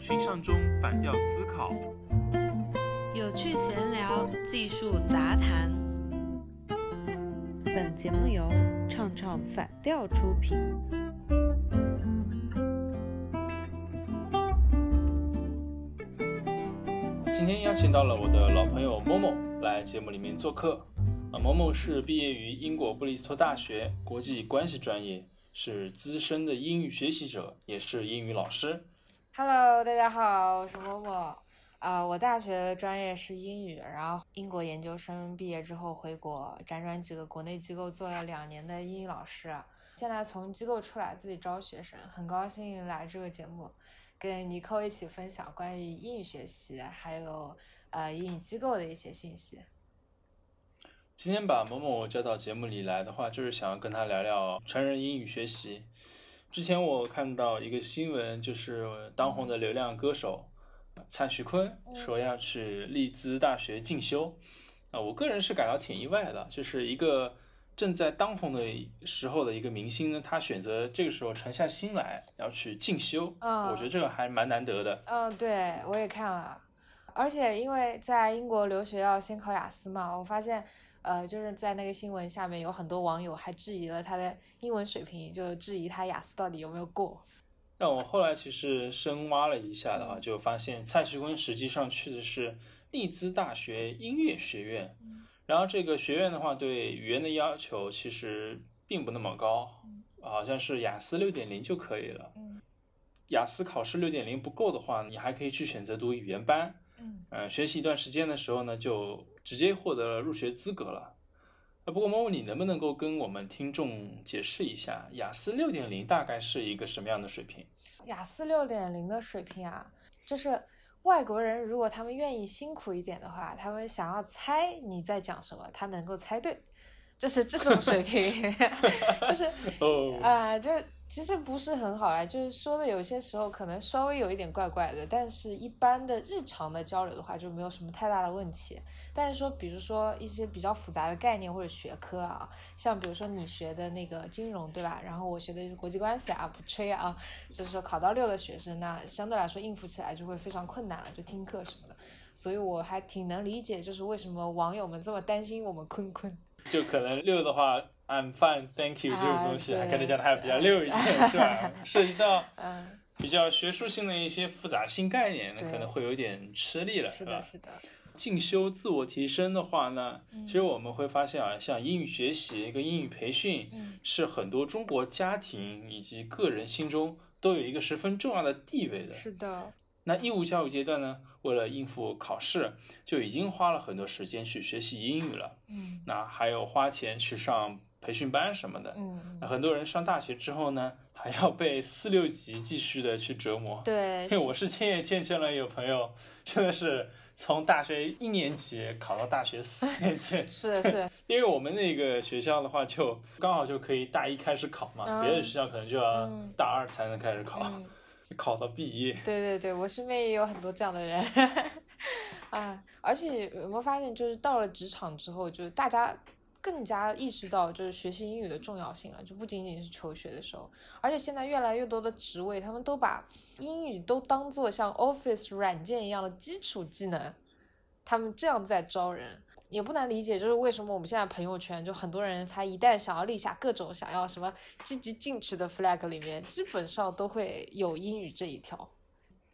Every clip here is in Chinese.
群像中反调思考，有趣闲聊，技术杂谈。本节目由唱唱反调出品。今天邀请到了我的老朋友某某来节目里面做客。啊，某某是毕业于英国布里斯托大学国际关系专业，是资深的英语学习者，也是英语老师。Hello，大家好，我是默默。啊、我大学的专业是英语，然后英国研究生毕业之后回国，辗转几个国内机构做了两年的英语老师。现在从机构出来自己招学生，很高兴来这个节目，跟尼寇一起分享关于英语学习还有呃英语机构的一些信息。今天把某某叫到节目里来的话，就是想要跟他聊聊成人英语学习。之前我看到一个新闻，就是当红的流量歌手蔡徐坤说要去利兹大学进修。啊，我个人是感到挺意外的，就是一个正在当红的时候的一个明星呢，他选择这个时候沉下心来要去进修，嗯我觉得这个还蛮难得的。嗯，对我也看了，而且因为在英国留学要先考雅思嘛，我发现，呃，就是在那个新闻下面有很多网友还质疑了他的英文水平，就质疑他雅思到底有没有过。但我后来其实深挖了一下的话，就发现蔡徐坤实际上去的是利兹大学音乐学院，然后这个学院的话对语言的要求其实并不那么高，好像是雅思六点零就可以了。雅思考试六点零不够的话，你还可以去选择读语言班，嗯，呃，学习一段时间的时候呢，就直接获得了入学资格了。啊，不过猫猫，你能不能够跟我们听众解释一下，雅思六点零大概是一个什么样的水平？雅思六点零的水平啊，就是外国人如果他们愿意辛苦一点的话，他们想要猜你在讲什么，他能够猜对，就是这种水平，就是哦，啊、就其实不是很好啦，就是说的有些时候可能稍微有一点怪怪的，但是一般的日常的交流的话就没有什么太大的问题。但是说，比如说一些比较复杂的概念或者学科啊，像比如说你学的那个金融，对吧？然后我学的是国际关系啊，不吹啊，就是说考到六的学生，那相对来说应付起来就会非常困难了，就听课什么的。所以我还挺能理解，就是为什么网友们这么担心我们坤坤。就可能六的话，I'm fine, thank you 这种啊东西，对还可能讲的还比较溜一点，是吧？涉及到嗯，比较学术性的一些复杂性概念，那可能会有点吃力了，吧是的，？是的，进修自我提升的话呢，嗯。其实我们会发现啊，像英语学习跟英语培训，嗯。是很多中国家庭以及个人心中都有一个十分重要的地位的。是的，那义务教育阶段呢，为了应付考试，就已经花了很多时间去学习英语了。嗯那还有花钱去上培训班什么的。嗯，那很多人上大学之后呢，还要被四六级继续的去折磨。对，因为 我是亲眼见证了有朋友真的是从大学一年级考到大学四年级，是是，因为我们那个学校的话，就刚好就可以大一开始考嘛，嗯别的学校可能就要嗯大二才能开始考，嗯，考到毕业。对对对，我身边也有很多这样的人，啊，而且有没有发现，就是到了职场之后，就是大家更加意识到就是学习英语的重要性了，就不仅仅是求学的时候，而且现在越来越多的职位，他们都把英语都当做像 Office 软件一样的基础技能，他们这样在招人。也不难理解，就是为什么我们现在朋友圈就很多人，他一旦想要立下各种想要什么积极进取的 flag 里面，基本上都会有英语这一条。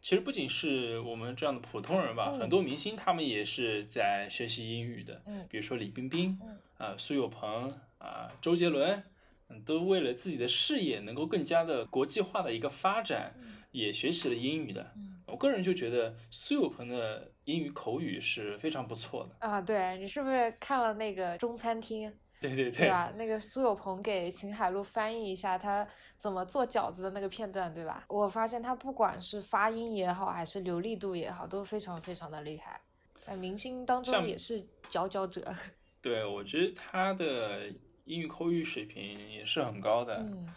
其实不仅是我们这样的普通人吧，嗯很多明星他们也是在学习英语的，嗯比如说李冰冰，嗯。啊、苏有朋，啊、周杰伦，嗯，都为了自己的事业能够更加的国际化的一个发展，也学习了英语的。嗯我个人就觉得苏有朋的英语口语是非常不错的。啊，对你是不是看了那个中餐厅，对对对对吧？那个苏有朋给秦海璐翻译一下他怎么做饺子的那个片段，对吧？我发现他不管是发音也好，还是流利度也好，都非常非常的厉害，在明星当中也是佼佼者。对，我觉得他的英语口语水平也是很高的。嗯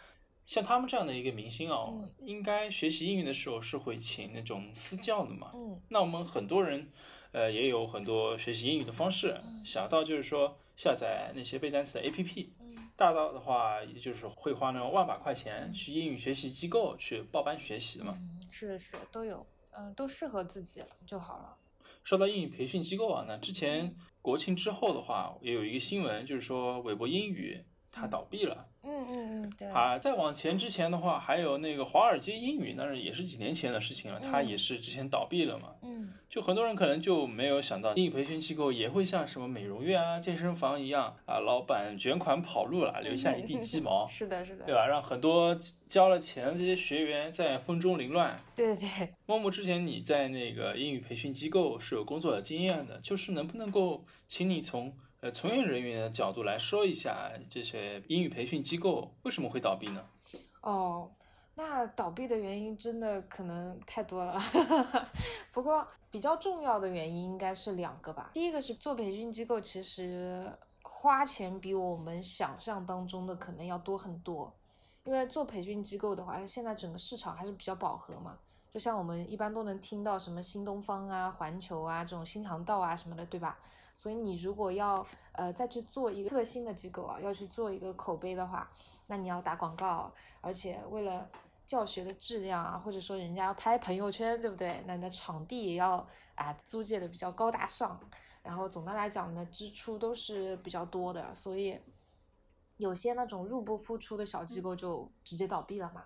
像他们这样的一个明星哦，嗯应该学习英语的时候是会请那种私教的嘛。嗯那我们很多人，呃，也有很多学习英语的方式，小到就是说下载那些背单词的 APP，嗯大到的话，也就是会花那种万把块钱去英语学习机构去报班学习的嘛。嗯，是的是的都有。嗯，都适合自己就好了。说到英语培训机构啊，那之前国庆之后的话，也有一个新闻，就是说韦博英语它倒闭了。嗯嗯嗯，对。啊，再往前之前的话，还有那个华尔街英语，那是也是几年前的事情了，它也是之前倒闭了嘛。嗯。就很多人可能就没有想到，英语培训机构也会像什么美容院啊、健身房一样啊，老板卷款跑路了，留下一地鸡毛。是的，是的，对吧？让很多交了钱的这些学员在风中凌乱。对对对。默默之前你在那个英语培训机构是有工作的经验的，就是能不能够请你从呃从业人员的角度来说一下这些英语培训机构为什么会倒闭呢？哦。那倒闭的原因真的可能太多了，不过比较重要的原因应该是两个吧。第一个是做培训机构，其实花钱比我们想象当中的可能要多很多。因为做培训机构的话，现在整个市场还是比较饱和嘛。就像我们一般都能听到什么新东方啊、环球啊这种新航道啊什么的，对吧？所以你如果要呃再去做一个特别新的机构啊，要去做一个口碑的话，那你要打广告，而且为了教学的质量啊，或者说人家要拍朋友圈，对不对？那你的场地也要啊租借的比较高大上，然后总的来讲呢，支出都是比较多的，所以有些那种入不敷出的小机构就直接倒闭了嘛。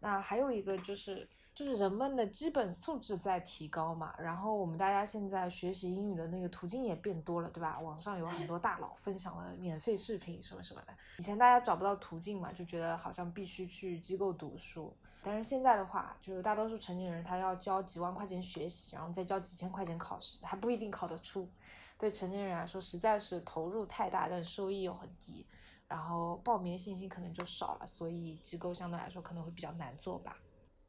那还有一个就是。就是人们的基本素质在提高嘛，然后我们大家现在学习英语的那个途径也变多了，对吧？网上有很多大佬分享了免费视频什么什么的。以前大家找不到途径嘛，就觉得好像必须去机构读书。但是现在的话，就是大多数成年人他要交几万块钱学习，然后再交几千块钱考试，还不一定考得出。对成年人来说，实在是投入太大，但收益又很低，然后报名信心可能就少了，所以机构相对来说可能会比较难做吧。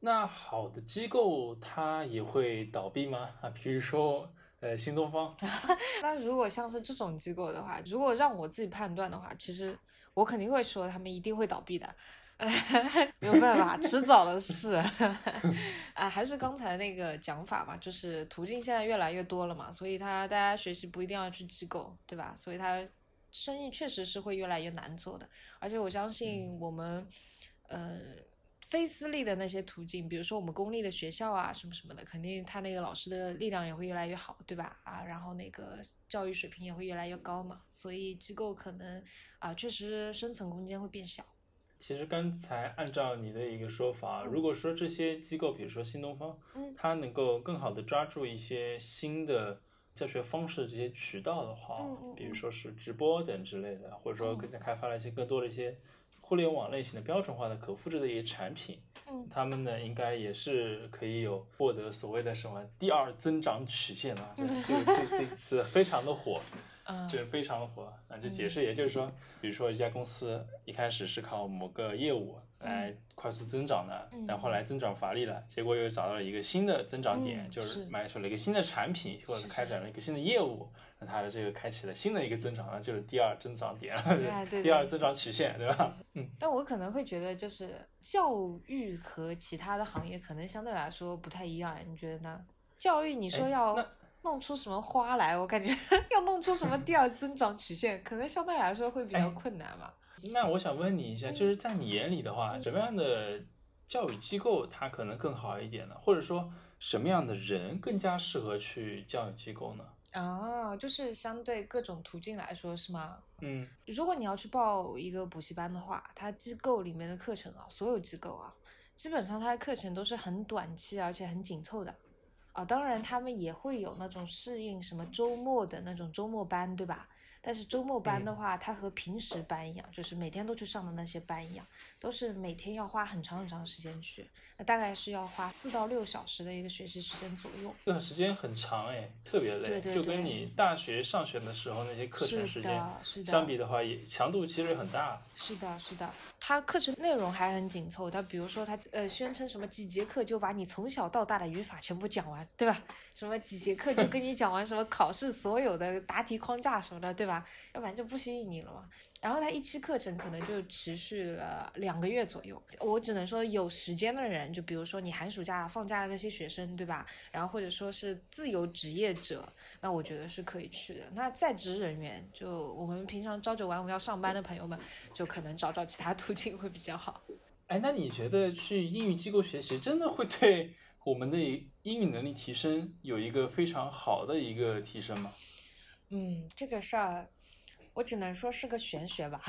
那好的机构它也会倒闭吗？啊，比如说呃新东方。那如果像是这种机构的话，如果让我自己判断的话，其实我肯定会说他们一定会倒闭的，没有办法，迟早的事。啊，还是刚才那个讲法嘛，就是途径现在越来越多了嘛，所以他大家学习不一定要去机构，对吧？所以他生意确实是会越来越难做的，而且我相信我们，呃。非私立的那些途径，比如说我们公立的学校啊，什么什么的，肯定他那个老师的力量也会越来越好，对吧？啊，然后那个教育水平也会越来越高嘛，所以机构可能啊，确实生存空间会变小。其实刚才按照你的一个说法，如果说这些机构，比如说新东方，嗯，它能够更好的抓住一些新的教学方式这些渠道的话，嗯嗯，比如说是直播等之类的，或者说更加开发了一些更多的一些。互联网类型的标准化的可复制的一些产品，嗯，他们呢应该也是可以有获得所谓的什么第二增长曲线啊，这这这这次非常的 火，嗯，这非常火。啊，这解释也就是说，比如说一家公司一开始是靠某个业务。来快速增长的，但后来增长乏力了，结果又找到了一个新的增长点，就是。买出了一个新的产品，或者开展了一个新的业务，那它的这个开启了新的一个增长，那就是第二增长点 对，第二增长曲线，对吧？嗯。但我可能会觉得，就是教育和其他的行业可能相对来说不太一样，你觉得呢？教育你说要弄出什么花来，我感觉 要弄出什么第二增长曲线，可能相对来说会比较困难吧。那我想问你一下，就是在你眼里的话，什么样的教育机构它可能更好一点呢？或者说什么样的人更加适合去教育机构呢？啊，就是相对各种途径来说，是吗？嗯，如果你要去报一个补习班的话，它机构里面的课程啊，所有机构啊，基本上它的课程都是很短期而且很紧凑的啊。当然，他们也会有那种适应什么周末的那种周末班，对吧？但是周末班的话，它和平时班一样，就是每天都去上的那些班一样，都是每天要花很长很长时间去，那大概是要花四到六小时的一个学习时间左右。这段时间很长哎，特别累，就跟你大学上学的时候那些课程时间相比的话，也强度其实很大。是的，是的，它课程内容还很紧凑，它比如说它呃宣称什么几节课就把你从小到大的语法全部讲完，对吧？什么几节课就跟你讲完什么考试所有的答题框架什么的，对吧？要不然就不吸引你了嘛。然后他一期课程可能就持续了两个月左右。我只能说有时间的人，就比如说你寒暑假放假的那些学生，对吧？然后或者说是自由职业者，那我觉得是可以去的。那在职人员，就我们平常朝九晚五要上班的朋友们，就可能找找其他途径会比较好。哎，那你觉得去英语机构学习真的会对我们的英语能力提升有一个非常好的一个提升吗？嗯，这个事儿，我只能说是个玄学吧。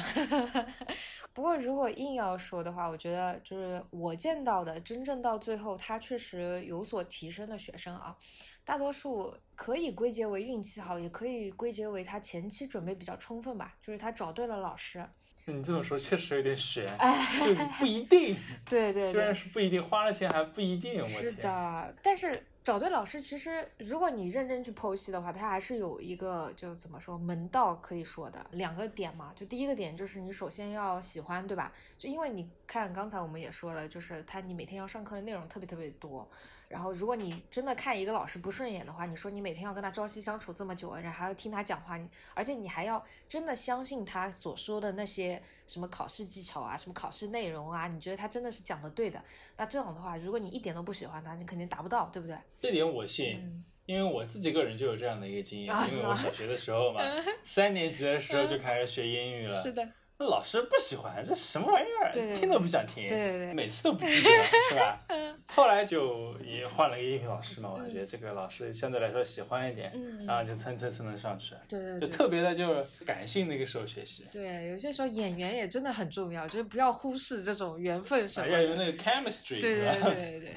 不过如果硬要说的话，我觉得就是我见到的真正到最后他确实有所提升的学生啊，大多数可以归结为运气好，也可以归结为他前期准备比较充分吧，就是他找对了老师。你这么说确实有点悬，哎，就不一定。对对虽然是不一定，花了钱还不一定。我是，的，但是找对老师，其实如果你认真去剖析的话，它还是有一个就怎么说门道可以说的两个点嘛。就第一个点就是你首先要喜欢，对吧？就因为你看刚才我们也说了，就是他你每天要上课的内容特别特别多。然后，如果你真的看一个老师不顺眼的话，你说你每天要跟他朝夕相处这么久，然后还要听他讲话，你而且你还要真的相信他所说的那些什么考试技巧啊，什么考试内容啊，你觉得他真的是讲的对的？那这种的话，如果你一点都不喜欢他，你肯定达不到，对不对？这点我信，嗯因为我自己个人就有这样的一个经验，啊因为我小学的时候嘛，三年级的时候就开始学英语了。是的，那老师不喜欢，这什么玩意儿？对对对听都不想听。对对对每次都不记得，是吧？后来就也换了一个英语老师嘛，我觉得这个老师相对来说喜欢一点，嗯然后就蹭蹭蹭的上去，对对对。就特别的就是感性那个时候学习，对，有些时候演员也真的很重要，就是不要忽视这种缘分什啊么的。要有那个 chemistry，对对对对对。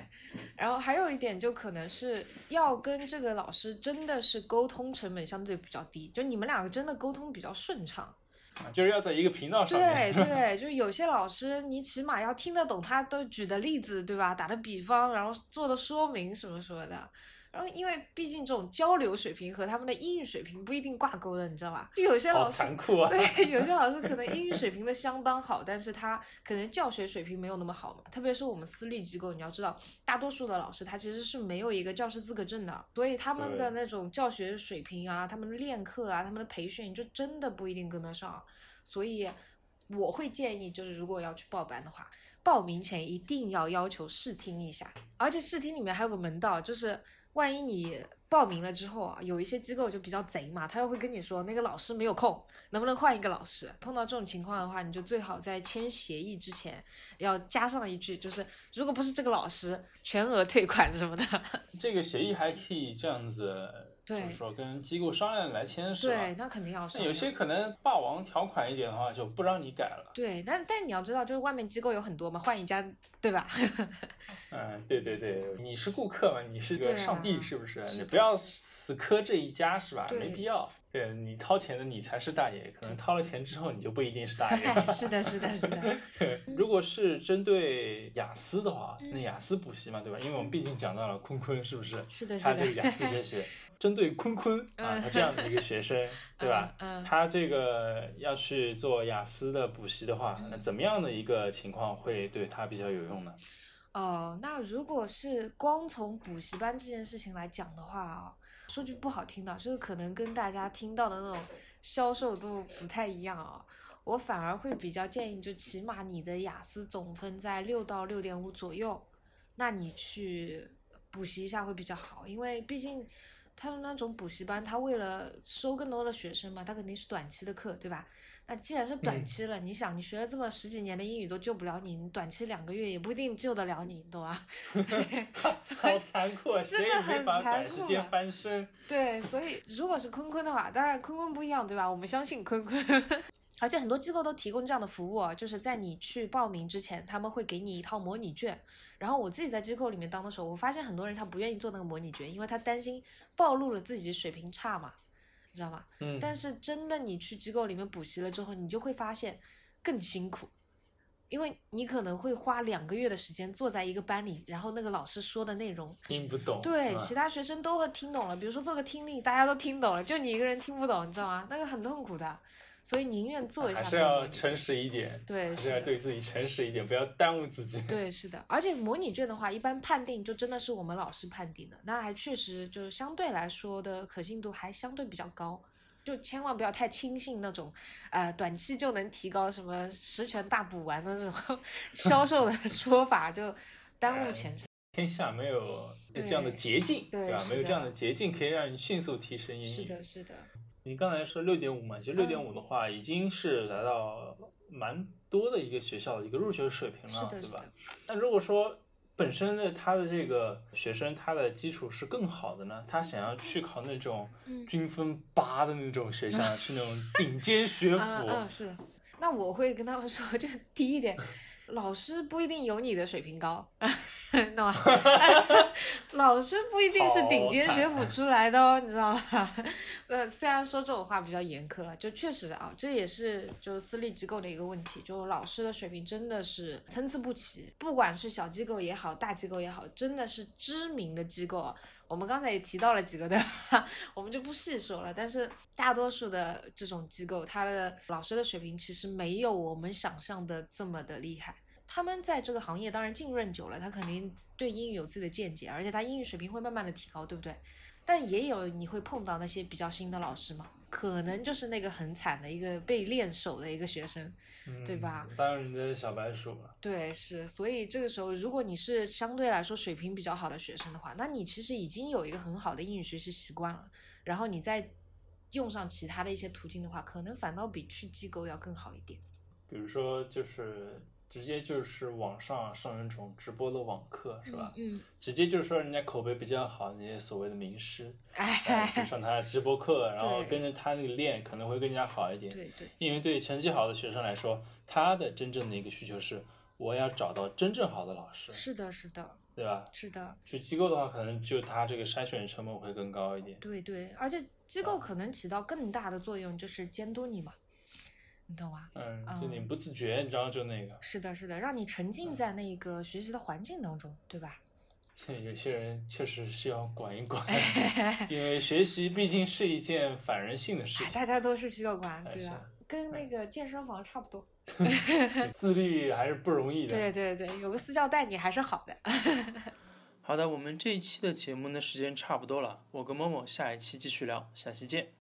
然后还有一点，就可能是要跟这个老师真的是沟通成本相对比较低，就你们两个真的沟通比较顺畅。啊就是要在一个频道上对面。对，就是有些老师，你起码要听得懂他都举的例子，对吧？打的比方，然后做的说明什么什么的。然后，因为毕竟这种交流水平和他们的英语水平不一定挂钩的，你知道吧？就有些老师，残酷啊！对，有些老师可能英语水平的相当好，但是他可能教学水平没有那么好嘛。特别是我们私立机构，你要知道，大多数的老师他其实是没有一个教师资格证的，所以他们的那种教学水平啊，他们的练课啊，他们的培训，就真的不一定跟得上。所以我会建议，就是如果要去报班的话，报名前一定要要求试听一下，而且试听里面还有个门道，就是万一你报名了之后啊，有一些机构就比较贼嘛，他又会跟你说那个老师没有空，能不能换一个老师？碰到这种情况的话，你就最好在签协议之前要加上一句，就是如果不是这个老师，全额退款什么的。这个协议还可以这样子，对就是说跟机构商量来签是吧？对，那肯定要有些可能霸王条款一点的话，就不让你改了。对，但但你要知道，就是外面机构有很多嘛，换一家，对吧？嗯，对对对，你是顾客嘛，你是个上帝是不是？是你不要死磕这一家是吧？没必要。对你掏钱的你才是大爷，可能掏了钱之后你就不一定是大爷。是的，是的，是的。如果是针对雅思的话，嗯那雅思补习嘛，对吧？因为我们毕竟讲到了坤坤，是不是？是的，是他的。这个雅思学习，针对坤坤啊，嗯他这样的一个学生，对吧？嗯嗯他这个要去做雅思的补习的话，那怎么样的一个情况会对他比较有用呢？哦，那如果是光从补习班这件事情来讲的话啊，说句不好听的，就是可能跟大家听到的那种销售都不太一样啊。我反而会比较建议，就起码你的雅思总分在六到六点五左右，那你去补习一下会比较好，因为毕竟他们那种补习班，他为了收更多的学生嘛，他肯定是短期的课，对吧？那既然是短嗯期了，你想，你学了这么十几年的英语都救不了你，你短期两个月也不一定救得了你，你懂吧？好残酷啊！真的很残短时间翻身。对，所以如果是坤坤的话，当然坤坤不一样，对吧？我们相信坤坤。而且很多机构都提供这样的服务啊，就是在你去报名之前，他们会给你一套模拟卷。然后我自己在机构里面当的时候，我发现很多人他不愿意做那个模拟卷，因为他担心暴露了自己水平差嘛，你知道吗？嗯，但是真的你去机构里面补习了之后，你就会发现更辛苦，因为你可能会花两个月的时间坐在一个班里，然后那个老师说的内容，听不懂。对其他学生都会听懂了。比如说做个听力，大家都听懂了，就你一个人听不懂，你知道吗？那个很痛苦的，所以宁愿做一下还是要诚实一点，对，还是要。对自己诚实一点，不要耽误自己。对，是的，而且模拟卷的话，一般判定就真的是我们老师判定的，那还确实就是相对来说的可信度还相对比较高，就千万不要太轻信那种，呃，短期就能提高什么十全大补丸的这种 销售的说法，就耽误前程。天下没有对这样的捷径，吧？对吧没有这样的捷径可以让你迅速提升英语。是的，是的，你刚才说六点五嘛，其实六点五的话，已经是达到蛮多的一个学校的一个入学水平了，对吧？，那如果说本身的他的这个学生，他的基础是更好的呢？他想要去考那种嗯均分八的那种学校，是那种顶尖学府。是。那我会跟他们说，就第一点，老师不一定有你的水平高，懂吗？老师不一定是顶尖学府出来的哦，你知道吧？呃，虽然说这种话比较严苛了，就确实啊，这也是就私立机构的一个问题，就老师的水平真的是参差不齐，不管是小机构也好，大机构也好，真的是知名的机构啊。我们刚才也提到了几个，对吧？我们就不细说了。但是大多数的这种机构，他的老师的水平其实没有我们想象的这么的厉害。他们在这个行业当然浸润久了，他肯定对英语有自己的见解，而且他英语水平会慢慢的提高，对不对？但也有你会碰到那些比较新的老师嘛，可能就是那个很惨的一个被练手的一个学生，对吧？嗯？当人家小白鼠了。对，是，所以这个时候，如果你是相对来说水平比较好的学生的话，那你其实已经有一个很好的英语学习习惯了，然后你再用上其他的一些途径的话，可能反倒比去机构要更好一点。比如说，就是直接就是网上上那种直播的网课，是吧？嗯，直接就是说人家口碑比较好那些所谓的名师，哎，哎去上他的直播课，然后跟着他那个练，可能会更加好一点。对对，因为对成绩好的学生来说，他的真正的一个需求是，我要找到真正好的老师，是的，是的，对吧？是的，就机构的话，可能就他这个筛选成本会更高一点。对对，而且机构可能起到更大的作用，就是监督你嘛，你懂吗？嗯，嗯就你不自觉，你知道就那个，是的，是的，让你沉浸在那个学习的环境当中，对吧？有些人确实需要管一管，因为学习毕竟是一件反人性的事哎，情，大家都是需要管，对吧？跟那个健身房差不多。自律还是不容易的。对对对，有个私教带你还是好的。好的，我们这一期的节目呢，时间差不多了，我跟某某下一期继续聊，下期见。